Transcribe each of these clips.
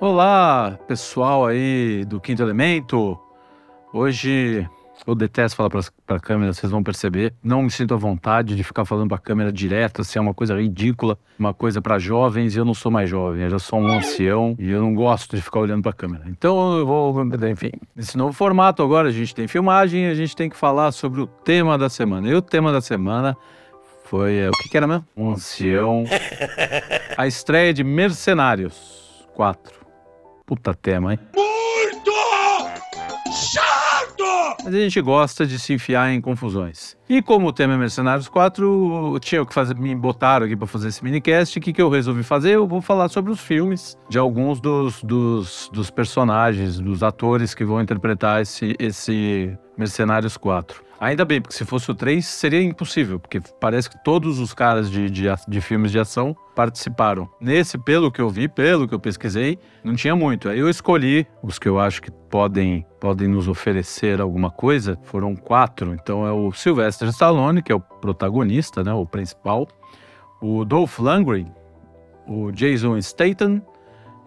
Olá, pessoal aí do Quinto Elemento. Hoje eu detesto falar para a câmera, vocês vão perceber. Não me sinto à vontade de ficar falando para a câmera direto, assim, é uma coisa ridícula, uma coisa para jovens, e eu não sou mais jovem, eu já sou um ancião e eu não gosto de ficar olhando para a câmera. Então eu vou, enfim, nesse novo formato agora a gente tem filmagem, a gente tem que falar sobre o tema da semana. E o tema da semana foi, é, o que, que era mesmo? Um ancião. A estreia de Mercenários 4. Puta tema, hein? Muito chato! Mas a gente gosta de se enfiar em confusões. E como o tema é Mercenários 4, tinha que fazer, me botaram aqui para fazer esse minicast. O que, que eu resolvi fazer? Eu vou falar sobre os filmes de alguns dos, dos, dos personagens, dos atores que vão interpretar esse, esse Mercenários 4. Ainda bem, porque se fosse o 3 seria impossível, porque parece que todos os caras de, de, de, filmes de ação participaram. Nesse, pelo que eu vi, pelo que eu pesquisei, não tinha muito. Aí eu escolhi os que eu acho que podem, podem nos oferecer alguma coisa. Foram quatro. Então é o Sylvester Stallone, que é o protagonista, né, o principal. O Dolph Lundgren, o Jason Statham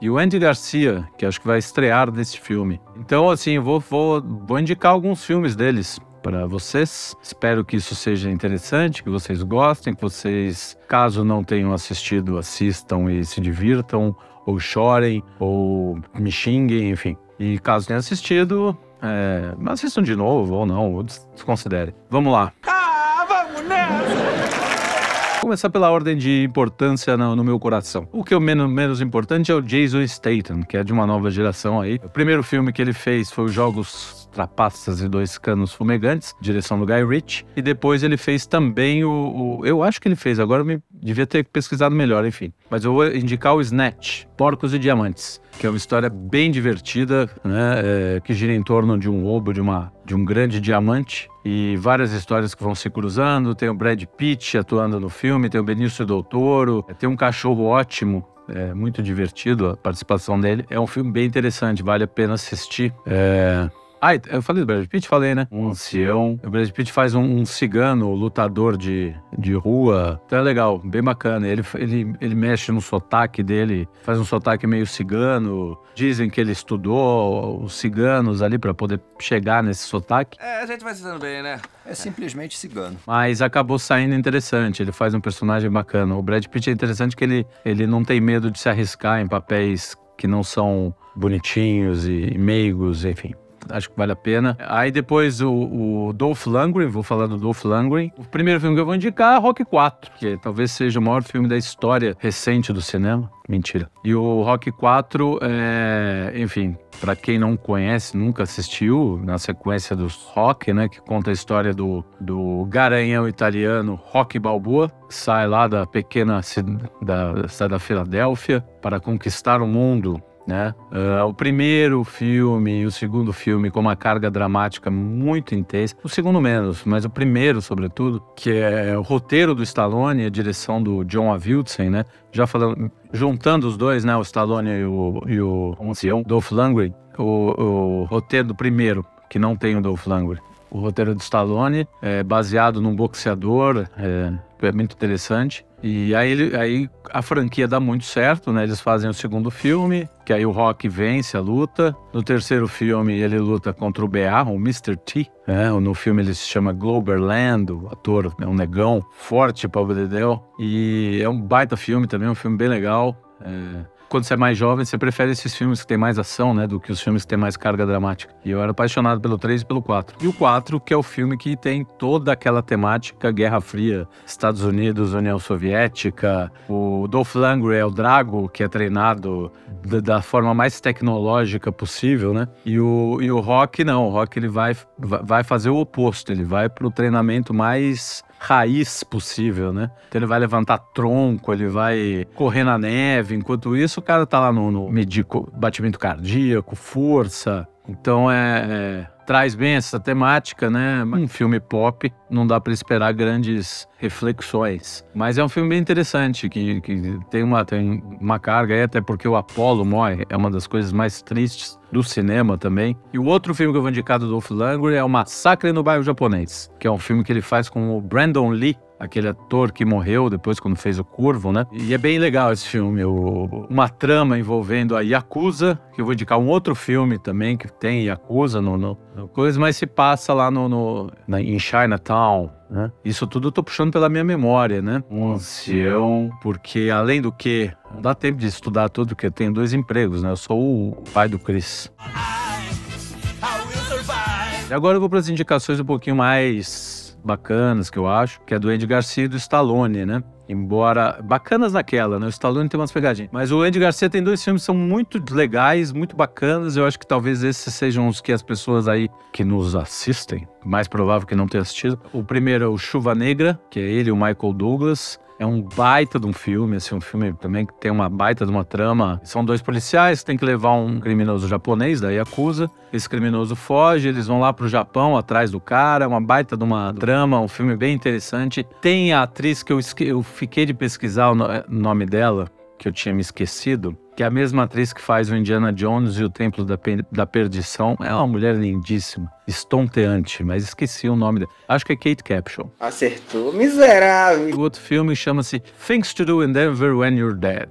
e o Andy Garcia, que acho que vai estrear nesse filme. Então, assim, vou, vou, vou indicar alguns filmes deles para vocês. Espero que isso seja interessante, que vocês gostem, que vocês, caso não tenham assistido, assistam e se divirtam, ou chorem, ou me xinguem, enfim. E caso tenham assistido, é, assistam de novo ou não, ou desconsiderem. Vamos lá. Ah, vamos nessa! começar pela ordem de importância no, no meu coração. O que é o menos, menos importante é o Jason Statham, que é de uma nova geração aí. O primeiro filme que ele fez foi os Jogos Trapaças e Dois Canos Fumegantes, direção do Guy Ritchie. E depois ele fez também o, o, Eu acho que ele fez, agora eu me, devia ter pesquisado melhor, enfim. Mas eu vou indicar o Snatch, Porcos e Diamantes, que é uma história bem divertida, né? É, que gira em torno de um roubo de, uma, de um grande diamante. E várias histórias que vão se cruzando. Tem o Brad Pitt atuando no filme, tem o Benício Del Toro, tem um cachorro ótimo é muito divertido a participação dele. É um filme bem interessante, vale a pena assistir. É, ah, eu falei do Brad Pitt? Falei, né? Um ancião. O Brad Pitt faz um, um cigano, lutador de, de rua. Então é legal, bem bacana. Ele, ele, ele mexe no sotaque dele, faz um sotaque meio cigano. Dizem que ele estudou os ciganos ali para poder chegar nesse sotaque. É, a gente vai se dando bem, né? É simplesmente cigano. Mas acabou saindo interessante. Ele faz um personagem bacana. O Brad Pitt é interessante que ele, ele não tem medo de se arriscar em papéis que não são bonitinhos e meigos, enfim acho que vale a pena. Aí depois o, o Dolph Lundgren, vou falar do Dolph Lundgren. O primeiro filme que eu vou indicar é Rock 4, que talvez seja o maior filme da história recente do cinema. Mentira. E o Rock 4, é, enfim, para quem não conhece, nunca assistiu, na sequência dos Rock, né, que conta a história do, do garanhão italiano Rock Balboa, que sai lá da pequena cidade da, da Filadélfia para conquistar o mundo né? Uh, o primeiro filme e o segundo filme com uma carga dramática muito intensa. O segundo menos, mas o primeiro, sobretudo, que é o roteiro do Stallone, a direção do John Avildsen, né? Já falando, juntando os dois, né? O Stallone e o, e o ancião, Dolph Lundgren. O, o roteiro do primeiro, que não tem o Dolph Lundgren. O roteiro do Stallone é baseado num boxeador, é, é muito interessante. E aí, aí a franquia dá muito certo, né? Eles fazem o segundo filme, que aí o Rock vence a luta. No terceiro filme, ele luta contra o BA, o Mr. T. Né? No filme ele se chama Globerland, o ator é um negão forte, Pablo Dedel. E é um baita filme também, um filme bem legal. É, quando você é mais jovem, você prefere esses filmes que tem mais ação, né? Do que os filmes que tem mais carga dramática. E eu era apaixonado pelo 3 e pelo 4. E o 4, que é o filme que tem toda aquela temática Guerra Fria, Estados Unidos, União Soviética. O Dolph Lundgren é o Drago, que é treinado da, da forma mais tecnológica possível, né? E o, e o Rock, não. O Rock, ele vai, vai fazer o oposto. Ele vai pro treinamento mais raiz possível, né? Então ele vai levantar tronco, ele vai correr na neve. Enquanto isso, o cara tá lá no, no medir batimento cardíaco, força. Então é, é, traz bem essa temática, né? Um filme pop, não dá para esperar grandes reflexões. Mas é um filme bem interessante, que, que tem, uma, tem uma carga aí, até porque o Apollo morre, é uma das coisas mais tristes do cinema também. E o outro filme que eu vou indicar do Dolph Lundgren é O Massacre no Bairro Japonês, que é um filme que ele faz com o Brandon Lee, aquele ator que morreu depois quando fez o Curvo, né? E é bem legal esse filme, o, uma trama envolvendo a Yakuza, que eu vou indicar um outro filme também que tem Yakuza no, no, no coisa, mas se passa lá no, no na, em Chinatown, né? Isso tudo eu tô puxando pela minha memória, né? Um ancião, porque além do que, não dá tempo de estudar tudo, porque eu tenho dois empregos, né? Eu sou o pai do Chris. E agora eu vou para as indicações um pouquinho mais bacanas que eu acho, que é do Andy Garcia e do Stallone, né? Embora bacanas naquela, né? O Stallone tem umas pegadinhas. Mas o Andy Garcia tem dois filmes que são muito legais, muito bacanas. Eu acho que talvez esses sejam os que as pessoas aí que nos assistem, mais provável que não tenham assistido. O primeiro é o Chuva Negra, que é ele o Michael Douglas. É um baita de um filme, assim, um filme também que tem uma baita de uma trama. São dois policiais que têm que levar um criminoso japonês da Yakuza. Esse criminoso foge, eles vão lá pro Japão atrás do cara, uma baita de uma trama, um filme bem interessante. Tem a atriz que eu, eu fiquei de pesquisar o nome dela, que eu tinha me esquecido, que é a mesma atriz que faz o Indiana Jones e o Templo da, da Perdição. É uma mulher lindíssima, estonteante, mas esqueci o nome dela. Acho que é Kate Capshaw. Acertou, miserável. O outro filme chama-se Things to Do in Denver When You're Dead.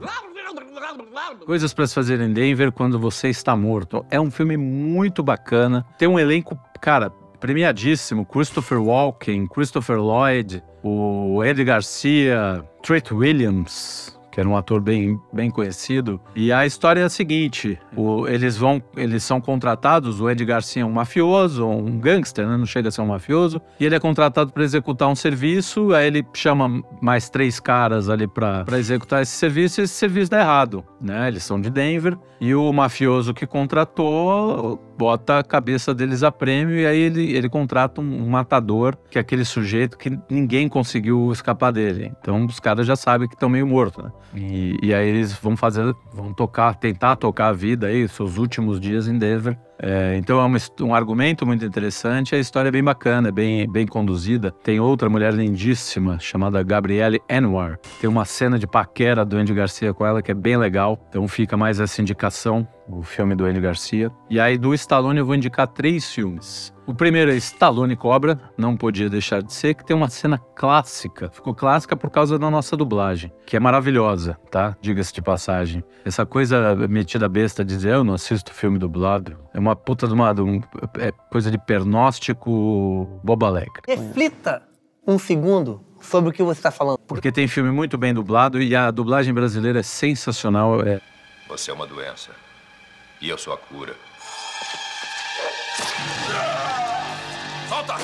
Coisas para se fazer em Denver quando você está morto. É um filme muito bacana. Tem um elenco, cara, premiadíssimo. Christopher Walken, Christopher Lloyd, o Eddie Garcia, Treat Williams, que era um ator bem, bem conhecido. E a história é a seguinte: o, eles vão, eles são contratados. O Ed Garcia é um mafioso, um gangster, né? não chega a ser um mafioso. E ele é contratado para executar um serviço. Aí ele chama mais três caras ali para executar esse serviço. E esse serviço dá errado, né? Eles são de Denver e o mafioso que contratou bota a cabeça deles a prêmio e aí ele, ele contrata um, um matador, que é aquele sujeito que ninguém conseguiu escapar dele. Então os caras já sabem que estão meio mortos, né? E, e aí eles vão fazer, vão tocar, tentar tocar a vida aí, seus últimos dias em Denver. É, então é um, um, argumento muito interessante, a história é bem bacana, bem, bem conduzida. Tem outra mulher lindíssima chamada Gabrielle Anwar. Tem uma cena de paquera do Andy Garcia com ela que é bem legal. Então fica mais essa indicação o filme do Andy Garcia. E aí do Stallone eu vou indicar três filmes. O primeiro é Stallone Cobra, não podia deixar de ser, que tem uma cena clássica. Ficou clássica por causa da nossa dublagem, que é maravilhosa, tá? Diga-se de passagem. Essa coisa metida besta de dizer eu não assisto filme dublado, é uma puta de uma, de um, é coisa de pernóstico boba alegre. Reflita um segundo sobre o que você está falando. Porque tem filme muito bem dublado e a dublagem brasileira é sensacional. É... Você é uma doença. E eu sou a cura. Volta!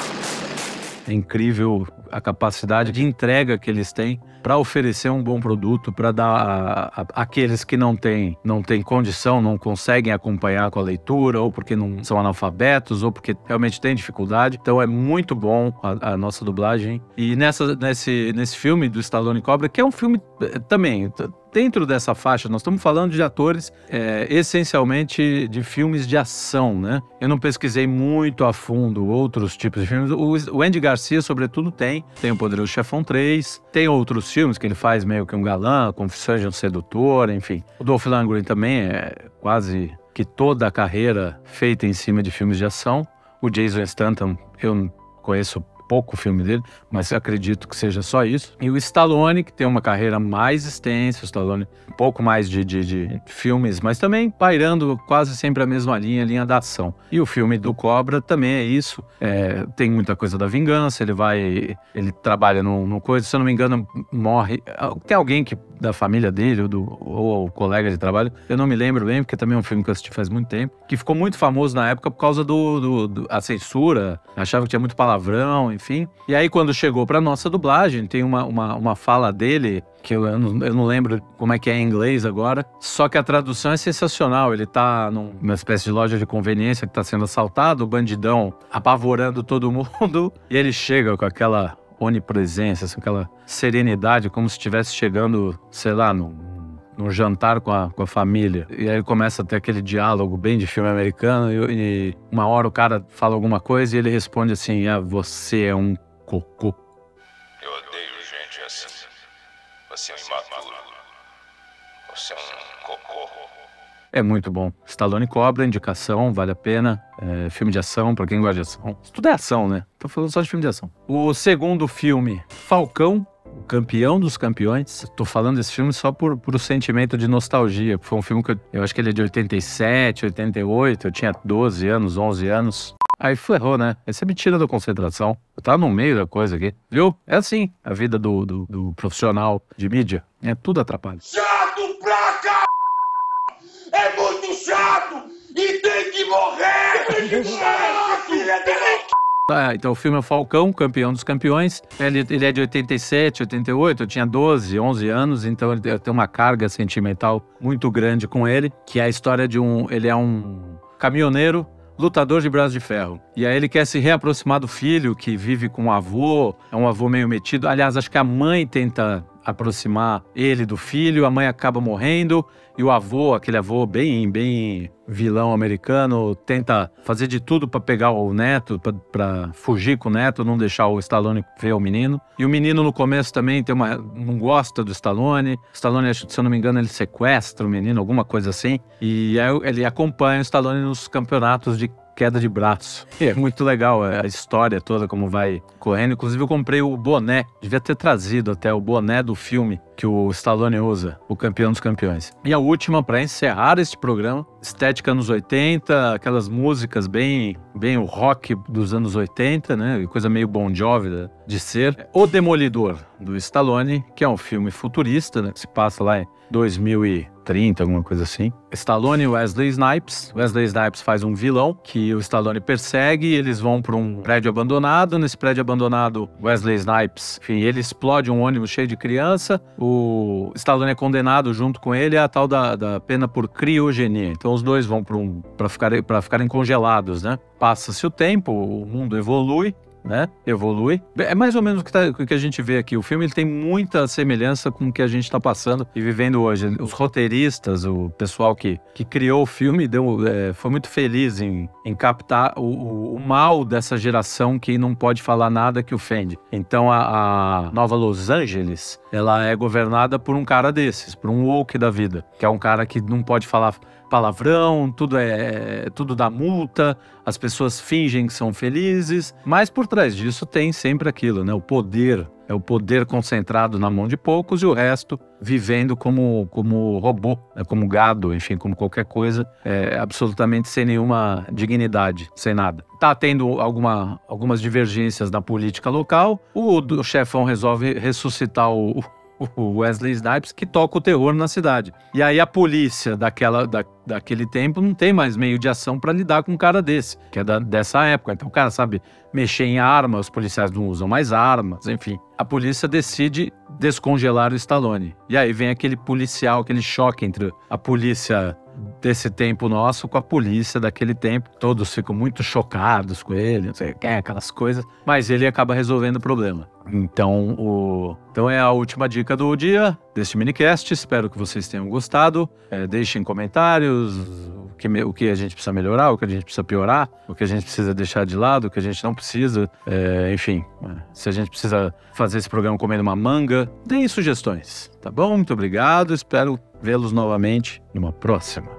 É incrível a capacidade de entrega que eles têm para oferecer um bom produto, para dar aqueles que não têm, não têm condição, não conseguem acompanhar com a leitura, ou porque não são analfabetos, ou porque realmente têm dificuldade. Então é muito bom a, a nossa dublagem. E nessa, nesse, nesse filme do Stallone Cobra, que é um filme eh, também dentro dessa faixa, nós estamos falando de atores é, essencialmente de filmes de ação, né? Eu não pesquisei muito a fundo outros tipos de filmes. O, Andy Garcia, sobretudo, tem. Tem o Poderoso Chefão 3, tem outros filmes que ele faz meio que um galã, Confissões de um Sedutor, enfim. O Dolph Lundgren também é quase que toda a carreira feita em cima de filmes de ação. O Jason Stanton, eu conheço pouco o filme dele, mas acredito que seja só isso. E o Stallone, que tem uma carreira mais extensa, o Stallone, um pouco mais de, de, de filmes, mas também pairando quase sempre a mesma linha, a linha da ação. E o filme do Cobra também é isso. É, tem muita coisa da vingança, ele vai. Ele trabalha no, coisa, se eu não me engano, morre. Tem alguém que da família dele, ou, do, ou o colega de trabalho, eu não me lembro bem, porque também é um filme que eu assisti faz muito tempo, que ficou muito famoso na época por causa do, do, do a censura, achava que tinha muito palavrão, enfim. E aí, quando chegou pra nossa dublagem, tem uma, uma, uma fala dele que eu, eu, não, eu, não, lembro como é que é em inglês agora. Só que a tradução é sensacional. Ele tá numa espécie de loja de conveniência que tá sendo assaltado, o bandidão apavorando todo mundo, e ele chega com aquela onipresença, assim, aquela serenidade, como se estivesse chegando, sei lá, num, num jantar com a, com a família. E aí começa a ter aquele diálogo bem de filme americano, e, e uma hora o cara fala alguma coisa e ele responde assim: ah, você é um cocô. Eu odeio gente assim. Você é um imaturo. Você é um. É muito bom. Stallone cobra, indicação, vale a pena. É, filme de ação, pra quem gosta de ação. Isso tudo é ação, né? Tô falando só de filme de ação. O segundo filme, Falcão, o campeão dos campeões. Tô falando desse filme só por, por o sentimento de nostalgia. Foi um filme que eu, eu acho que ele é de 87, 88. Eu tinha 12 anos, 11 anos. Aí ferrou, né? Aí você me tira da concentração. Eu tava no meio da coisa aqui. Viu? É assim a vida do, do, do profissional de mídia. É tudo atrapalha. Chato pra cá! É muito chato! E tem que morrer! Tem que morrer, filha da... Tá, então o filme é o Falcão, campeão dos campeões. Ele, ele é de 87, 88, eu tinha 12, 11 anos, então ele tem uma carga sentimental muito grande com ele, que é a história de um... Ele é um caminhoneiro lutador de braço de ferro. E aí ele quer se reaproximar do filho, que vive com o avô, é um avô meio metido. Aliás, acho que a mãe tenta aproximar ele do filho, a mãe acaba morrendo e o avô, aquele avô bem, bem vilão americano, tenta fazer de tudo para pegar o neto, para fugir com o neto, não deixar o Stallone ver o menino. E o menino no começo também tem uma, não gosta do Stallone. Stallone, se eu não me engano, ele sequestra o menino, alguma coisa assim. E aí ele acompanha o Stallone nos campeonatos de queda de braço. E é muito legal a história toda, como vai correndo. Inclusive, eu comprei o boné, devia ter trazido até o boné do filme que o Stallone usa, o campeão dos campeões. E a última, para encerrar este programa, estética anos 80, aquelas músicas bem, bem o rock dos anos 80, né? Coisa meio Bon Jovi de ser. O Demolidor, do Stallone, que é um filme futurista, né? Que se passa lá em 2030, alguma coisa assim. Stallone e Wesley Snipes. Wesley Snipes faz um vilão que o Stallone persegue. Eles vão para um prédio abandonado. Nesse prédio abandonado, Wesley Snipes, enfim, ele explode um ônibus cheio de criança. O Stallone é condenado junto com ele a tal da, da pena por criogenia. Então os dois vão para um, ficar, ficarem congelados, né? Passa-se o tempo, o mundo evolui né? Evolui. É mais ou menos o que, tá, o que, a gente vê aqui. O filme ele tem muita semelhança com o que a gente está passando e vivendo hoje. Os roteiristas, o pessoal que, que criou o filme, deu, é, foi muito feliz em, em captar o, o, o, mal dessa geração que não pode falar nada que ofende. Então a, a Nova Los Angeles, ela é governada por um cara desses, por um woke da vida, que é um cara que não pode falar palavrão, tudo é, é tudo dá multa, as pessoas fingem que são felizes, mas por trás disso tem sempre aquilo, né? O poder é o poder concentrado na mão de poucos e o resto vivendo como, como robô, né? como gado, enfim, como qualquer coisa, é, absolutamente sem nenhuma dignidade, sem nada. Tá tendo alguma, algumas divergências na política local, o, o chefão resolve ressuscitar o, o Wesley Snipes, que toca o terror na cidade. E aí a polícia daquela, da, daquele tempo não tem mais meio de ação para lidar com um cara desse, que é da, dessa época. Então o cara sabe mexer em armas, os policiais não usam mais armas, enfim. A polícia decide descongelar o Stallone. E aí vem aquele policial, aquele choque entre a polícia desse tempo nosso com a polícia daquele tempo. Todos ficam muito chocados com ele, não sei o que, aquelas coisas. Mas ele acaba resolvendo o problema. Então, o... então é a última dica do dia deste minicast. Espero que vocês tenham gostado. É, deixem comentários que, o que a gente precisa melhorar, o que a gente precisa piorar, o que a gente precisa deixar de lado, o que a gente não precisa. É, enfim, é, se a gente precisa fazer esse programa comendo uma manga, deem sugestões. Tá bom? Muito obrigado. Espero vê-los novamente numa próxima.